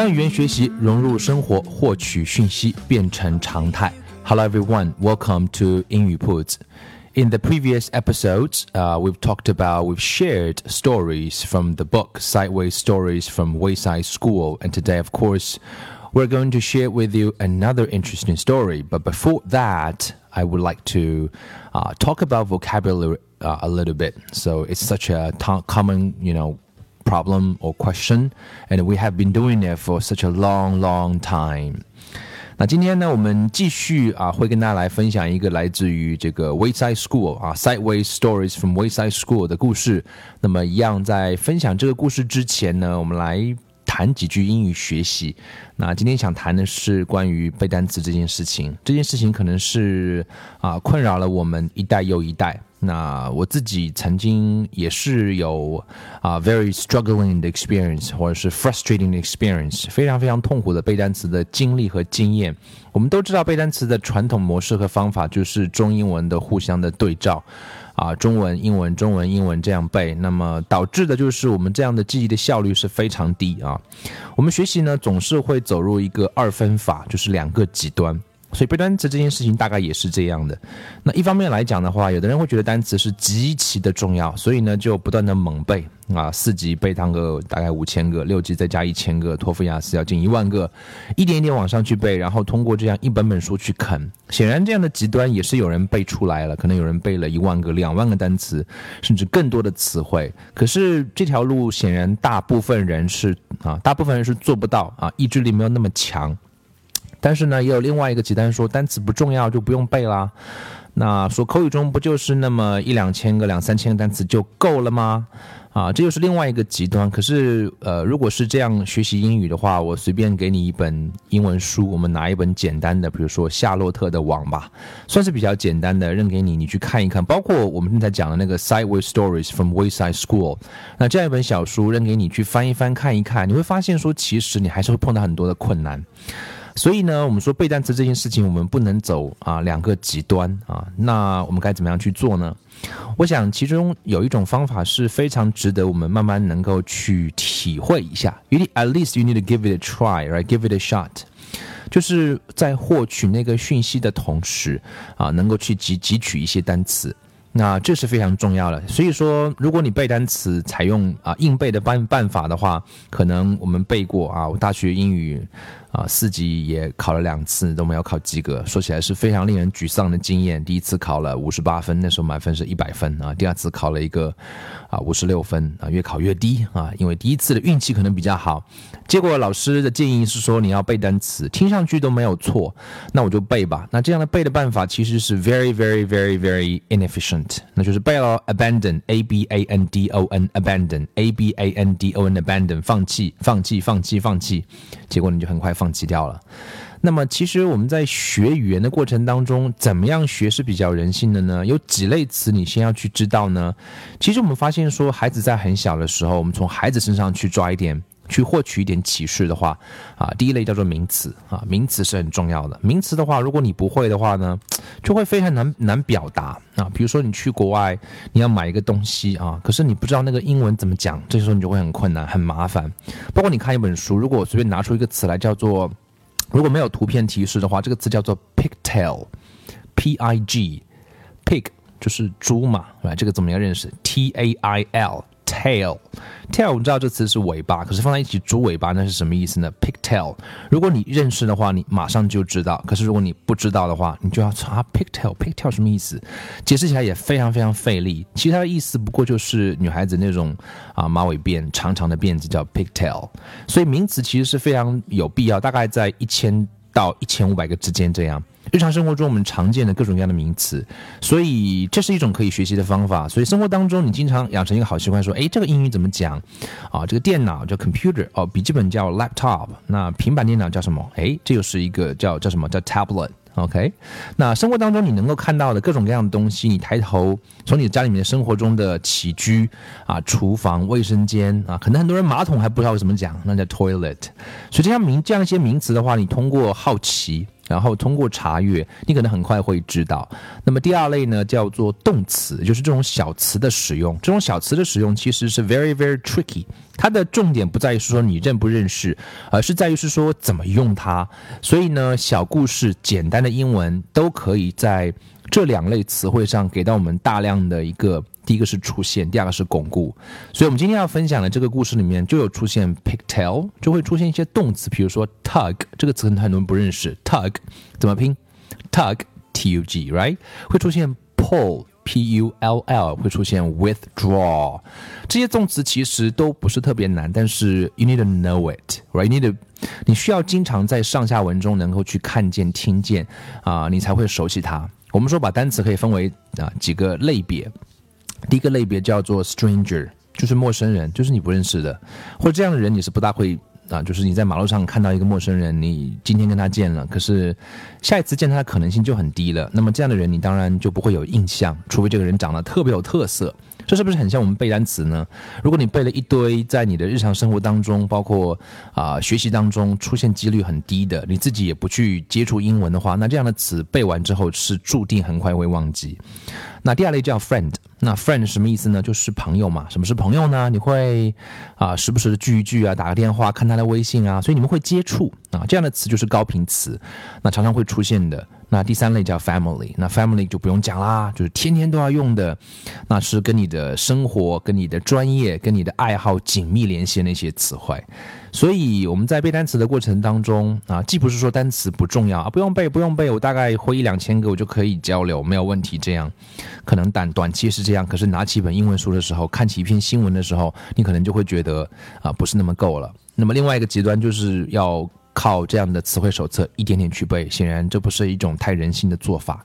将语言学习融入生活，获取讯息变成常态。Hello everyone, welcome to 英语 铺子. In the previous episodes, uh, we've talked about, we've shared stories from the book Sideways Stories from Wayside School. And today, of course, we're going to share with you another interesting story. But before that, I would like to uh, talk about vocabulary uh, a little bit. So it's such a common, you know, problem or question, and we have been doing it for such a long, long time. 那今天呢，我们继续啊，会跟大家来分享一个来自于这个 Wayside School 啊，Sideways Stories from Wayside School 的故事。那么，一样在分享这个故事之前呢，我们来谈几句英语学习。那今天想谈的是关于背单词这件事情。这件事情可能是啊，困扰了我们一代又一代。那我自己曾经也是有啊，very struggling 的 experience，或者是 frustrating 的 experience，非常非常痛苦的背单词的经历和经验。我们都知道背单词的传统模式和方法就是中英文的互相的对照，啊，中文、英文、中文、英文这样背，那么导致的就是我们这样的记忆的效率是非常低啊。我们学习呢总是会走入一个二分法，就是两个极端。所以背单词这件事情大概也是这样的。那一方面来讲的话，有的人会觉得单词是极其的重要，所以呢就不断的猛背啊，四级背上个大概五千个，六级再加一千个，托福雅思要近一万个，一点一点往上去背，然后通过这样一本本书去啃。显然这样的极端也是有人背出来了，可能有人背了一万个、两万个单词，甚至更多的词汇。可是这条路显然大部分人是啊，大部分人是做不到啊，意志力没有那么强。但是呢，也有另外一个极端说单词不重要就不用背啦。那说口语中不就是那么一两千个、两三千个单词就够了吗？啊，这又是另外一个极端。可是，呃，如果是这样学习英语的话，我随便给你一本英文书，我们拿一本简单的，比如说《夏洛特的网》吧，算是比较简单的，扔给你，你去看一看。包括我们正在讲的那个《Sideways Stories from Wayside School》，那这样一本小书扔给你去翻一翻看一看，你会发现说，其实你还是会碰到很多的困难。所以呢，我们说背单词这件事情，我们不能走啊两个极端啊。那我们该怎么样去做呢？我想其中有一种方法是非常值得我们慢慢能够去体会一下。You need at least you need to give it a try, right? Give it a shot，就是在获取那个讯息的同时啊，能够去汲汲取一些单词。那这是非常重要的。所以说，如果你背单词采用啊硬背的办办法的话，可能我们背过啊，我大学英语。啊，四级也考了两次都没有考及格，说起来是非常令人沮丧的经验。第一次考了五十八分，那时候满分是一百分啊。第二次考了一个啊五十六分啊，越考越低啊，因为第一次的运气可能比较好。结果老师的建议是说你要背单词，听上去都没有错，那我就背吧。那这样的背的办法其实是 very very very very inefficient，那就是背了 abandon a b a n d o n abandon a b a n d o n abandon 放弃放弃放弃放弃，结果你就很快。放弃掉了。那么，其实我们在学语言的过程当中，怎么样学是比较人性的呢？有几类词你先要去知道呢？其实我们发现说，孩子在很小的时候，我们从孩子身上去抓一点，去获取一点启示的话，啊，第一类叫做名词啊，名词是很重要的。名词的话，如果你不会的话呢，就会非常难难表达啊。比如说你去国外，你要买一个东西啊，可是你不知道那个英文怎么讲，这时候你就会很困难，很麻烦。包括你看一本书，如果我随便拿出一个词来叫做。如果没有图片提示的话，这个词叫做 pigtail，p i g，pig 就是猪嘛，来这个怎么样认识？t a i l。tail，tail，我们知道这词是尾巴，可是放在一起猪尾巴那是什么意思呢？pigtail，如果你认识的话，你马上就知道；可是如果你不知道的话，你就要查 pigtail，pigtail 什么意思？解释起来也非常非常费力。其实它的意思不过就是女孩子那种啊马尾辫，长长的辫子叫 pigtail。所以名词其实是非常有必要，大概在一千。到一千五百个之间这样。日常生活中我们常见的各种各样的名词，所以这是一种可以学习的方法。所以生活当中你经常养成一个好习惯，说，哎，这个英语怎么讲？啊，这个电脑叫 computer，哦，笔记本叫 laptop，那平板电脑叫什么？哎，这又是一个叫叫什么叫 tablet。OK，那生活当中你能够看到的各种各样的东西，你抬头从你的家里面的生活中的起居啊，厨房、卫生间啊，可能很多人马桶还不知道怎么讲，那叫 toilet。所以这样名这样一些名词的话，你通过好奇。然后通过查阅，你可能很快会知道。那么第二类呢，叫做动词，就是这种小词的使用。这种小词的使用其实是 very very tricky。它的重点不在于是说你认不认识，而是在于是说怎么用它。所以呢，小故事、简单的英文都可以在这两类词汇上给到我们大量的一个。第一个是出现，第二个是巩固。所以，我们今天要分享的这个故事里面就有出现 pigtail，就会出现一些动词，比如说 tug 这个词可能很多人不认识，tug 怎么拼？tug t u g，right？会出现 pull p u l l，会出现 withdraw。这些动词其实都不是特别难，但是 you need to know it，right？you need to，你需要经常在上下文中能够去看见、听见啊，你才会熟悉它。我们说把单词可以分为啊几个类别。第一个类别叫做 stranger，就是陌生人，就是你不认识的，或者这样的人你是不大会啊，就是你在马路上看到一个陌生人，你今天跟他见了，可是下一次见他的可能性就很低了。那么这样的人你当然就不会有印象，除非这个人长得特别有特色。这是不是很像我们背单词呢？如果你背了一堆，在你的日常生活当中，包括啊学习当中出现几率很低的，你自己也不去接触英文的话，那这样的词背完之后是注定很快会忘记。那第二类叫 friend，那 friend 什么意思呢？就是朋友嘛。什么是朋友呢？你会啊时不时的聚一聚啊，打个电话，看他的微信啊，所以你们会接触啊。这样的词就是高频词，那常常会出现的。那第三类叫 family，那 family 就不用讲啦，就是天天都要用的，那是跟你的生活、跟你的专业、跟你的爱好紧密联系的那些词汇。所以我们在背单词的过程当中啊，既不是说单词不重要啊，不用背不用背，我大概会一两千个我就可以交流，没有问题。这样可能短短期是这样，可是拿起一本英文书的时候，看起一篇新闻的时候，你可能就会觉得啊，不是那么够了。那么另外一个极端就是要。靠这样的词汇手册一点点去背，显然这不是一种太人性的做法，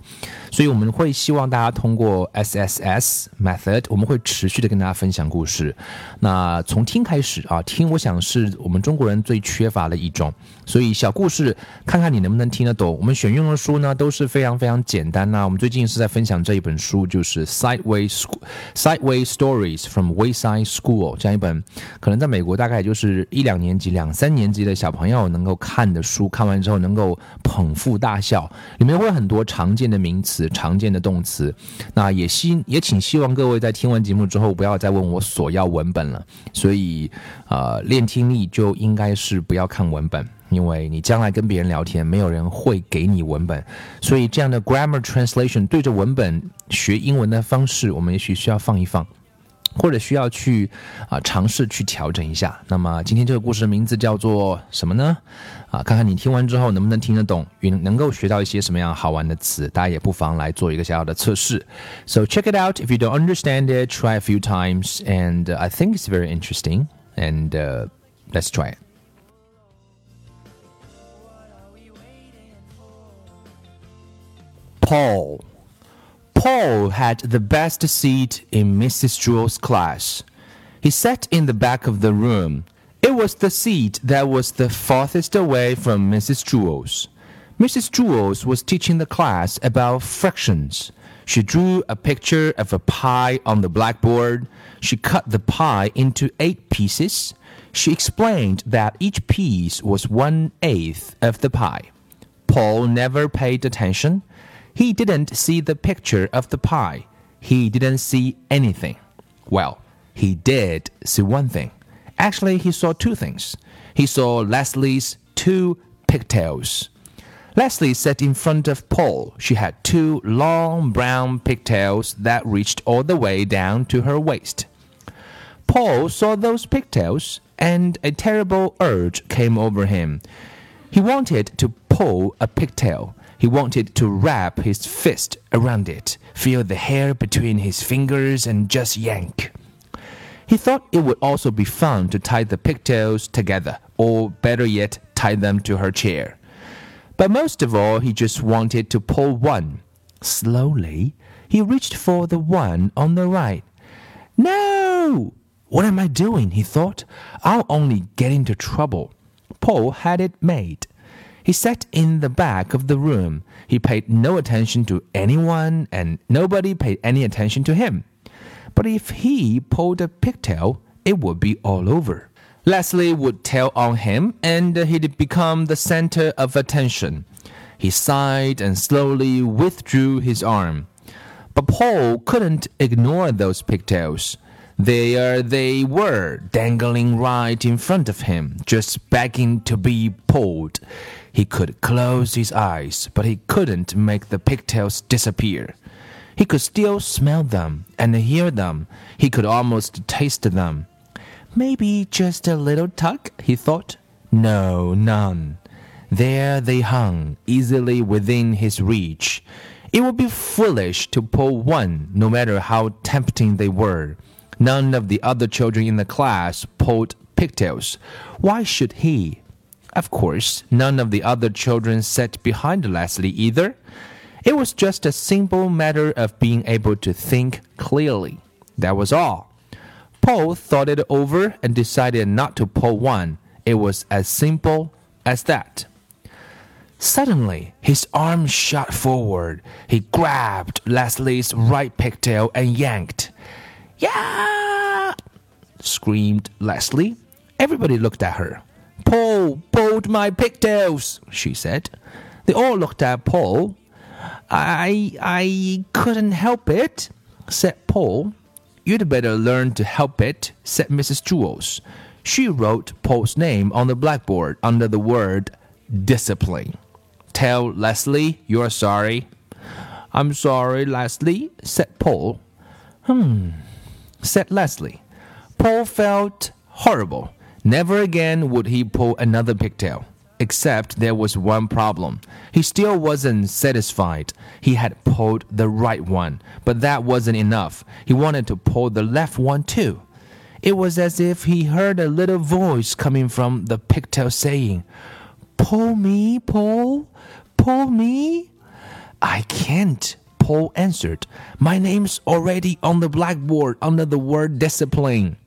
所以我们会希望大家通过 SSS method，我们会持续的跟大家分享故事。那从听开始啊，听我想是我们中国人最缺乏的一种，所以小故事看看你能不能听得懂。我们选用的书呢都是非常非常简单呐。我们最近是在分享这一本书，就是 Sideways Sideways Stories from Wayside School 这样一本，可能在美国大概就是一两年级、两三年级的小朋友能够。看的书看完之后能够捧腹大笑，里面会有很多常见的名词、常见的动词。那也希也请希望各位在听完节目之后不要再问我索要文本了。所以，呃，练听力就应该是不要看文本，因为你将来跟别人聊天，没有人会给你文本。所以，这样的 grammar translation 对着文本学英文的方式，我们也许需要放一放。或者需要去啊尝试去调整一下。那么今天这个故事的名字叫做什么呢？啊，看看你听完之后能不能听得懂，能能够学到一些什么样好玩的词。大家也不妨来做一个小小的测试。So check it out. If you don't understand it, try a few times, and I think it's very interesting. And let's try it. Paul. Paul had the best seat in Mrs. Jewls's class. He sat in the back of the room. It was the seat that was the farthest away from Mrs. Jewls. Mrs. Jewls was teaching the class about fractions. She drew a picture of a pie on the blackboard. She cut the pie into eight pieces. She explained that each piece was one eighth of the pie. Paul never paid attention. He didn't see the picture of the pie. He didn't see anything. Well, he did see one thing. Actually, he saw two things. He saw Leslie's two pigtails. Leslie sat in front of Paul. She had two long brown pigtails that reached all the way down to her waist. Paul saw those pigtails, and a terrible urge came over him. He wanted to pull a pigtail. He wanted to wrap his fist around it, feel the hair between his fingers, and just yank. He thought it would also be fun to tie the pigtails together, or better yet, tie them to her chair. But most of all, he just wanted to pull one. Slowly, he reached for the one on the right. No! What am I doing? he thought. I'll only get into trouble. Paul had it made. He sat in the back of the room. He paid no attention to anyone, and nobody paid any attention to him. But if he pulled a pigtail, it would be all over. Leslie would tell on him, and he'd become the center of attention. He sighed and slowly withdrew his arm. But Paul couldn't ignore those pigtails. There they were, dangling right in front of him, just begging to be pulled. He could close his eyes, but he couldn't make the pigtails disappear. He could still smell them and hear them. He could almost taste them. Maybe just a little tug, he thought. No, none. There they hung, easily within his reach. It would be foolish to pull one, no matter how tempting they were. None of the other children in the class pulled pigtails. Why should he? Of course, none of the other children sat behind Leslie either. It was just a simple matter of being able to think clearly. That was all. Paul thought it over and decided not to pull one. It was as simple as that. Suddenly, his arm shot forward. He grabbed Leslie's right pigtail and yanked. Yeah! screamed Leslie. Everybody looked at her. Paul pulled my pigtails, she said. They all looked at Paul. I I couldn't help it, said Paul. You'd better learn to help it, said Mrs. Jewls. She wrote Paul's name on the blackboard under the word discipline. Tell Leslie you're sorry. I'm sorry, Leslie, said Paul. Hmm, said Leslie. Paul felt horrible. Never again would he pull another pigtail. Except there was one problem. He still wasn't satisfied. He had pulled the right one, but that wasn't enough. He wanted to pull the left one too. It was as if he heard a little voice coming from the pigtail saying, Pull me, Paul, pull me. I can't, Paul answered. My name's already on the blackboard under the word discipline.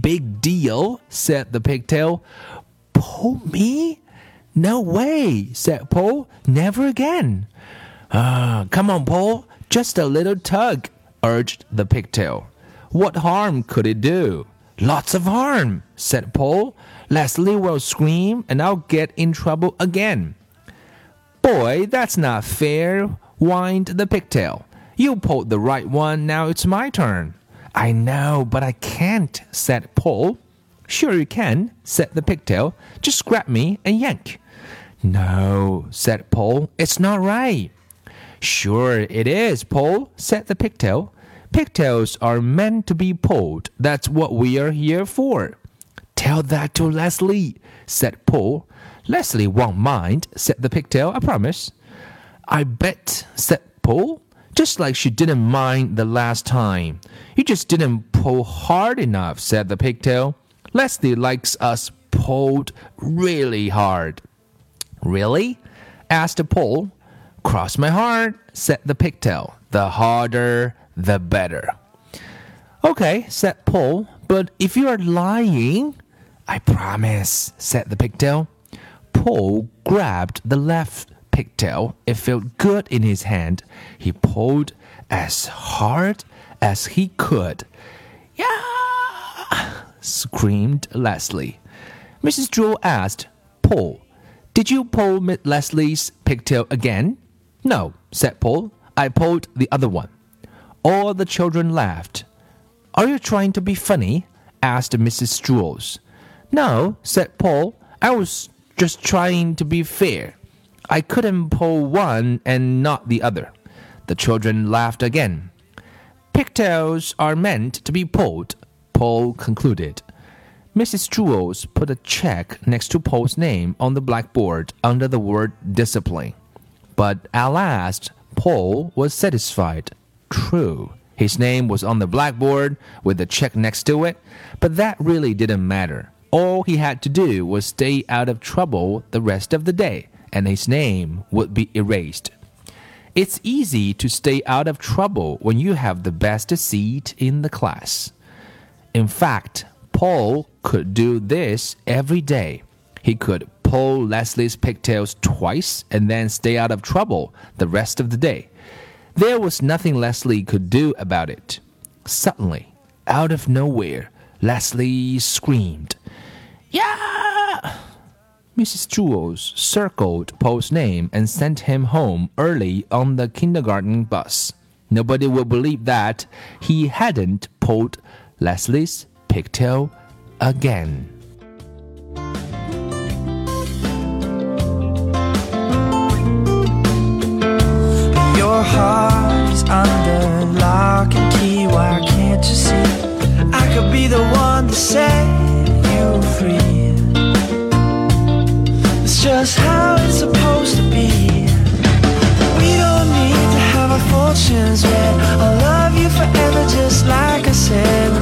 Big deal, said the pigtail. Pull me? No way, said Paul. Never again. Ah, come on, Paul. Just a little tug, urged the pigtail. What harm could it do? Lots of harm, said Paul. Leslie will scream and I'll get in trouble again. Boy, that's not fair, whined the pigtail. You pulled the right one, now it's my turn. I know, but I can't, said Paul. Sure you can, said the pigtail. Just grab me and yank. No, said Paul, it's not right. Sure it is, Paul, said the pigtail. Pigtails are meant to be pulled. That's what we are here for. Tell that to Leslie, said Paul. Leslie won't mind, said the pigtail, I promise. I bet, said Paul, just like she didn't mind the last time. You just didn't pull hard enough, said the pigtail. Leslie likes us pulled really hard. Really? asked Paul. Cross my heart, said the pigtail. The harder, the better. Okay, said Paul, but if you are lying, I promise, said the pigtail. Paul grabbed the left pigtail. It felt good in his hand. He pulled as hard as he could. Yeah! screamed Leslie. Mrs. Jewls asked, Paul, did you pull Leslie's pigtail again? No, said Paul. I pulled the other one. All the children laughed. Are you trying to be funny? asked Mrs. Jewls. No, said Paul. I was just trying to be fair. I couldn't pull one and not the other. The children laughed again. Pigtails are meant to be pulled, Paul concluded. Mrs. Jewls put a check next to Paul's name on the blackboard under the word discipline. But at last, Paul was satisfied. True, his name was on the blackboard with the check next to it, but that really didn't matter. All he had to do was stay out of trouble the rest of the day, and his name would be erased. It's easy to stay out of trouble when you have the best seat in the class. In fact, Paul could do this every day. He could pull Leslie's pigtails twice and then stay out of trouble the rest of the day. There was nothing Leslie could do about it. Suddenly, out of nowhere, Leslie screamed, Yeah! Mrs. Jewls circled Paul's name and sent him home early on the kindergarten bus. Nobody would believe that he hadn't pulled Leslie's pigtail again. Your under lock and key. Why can't you see? I could be the one to set just how it's supposed to be. We don't need to have our fortunes read. I'll love you forever, just like I said,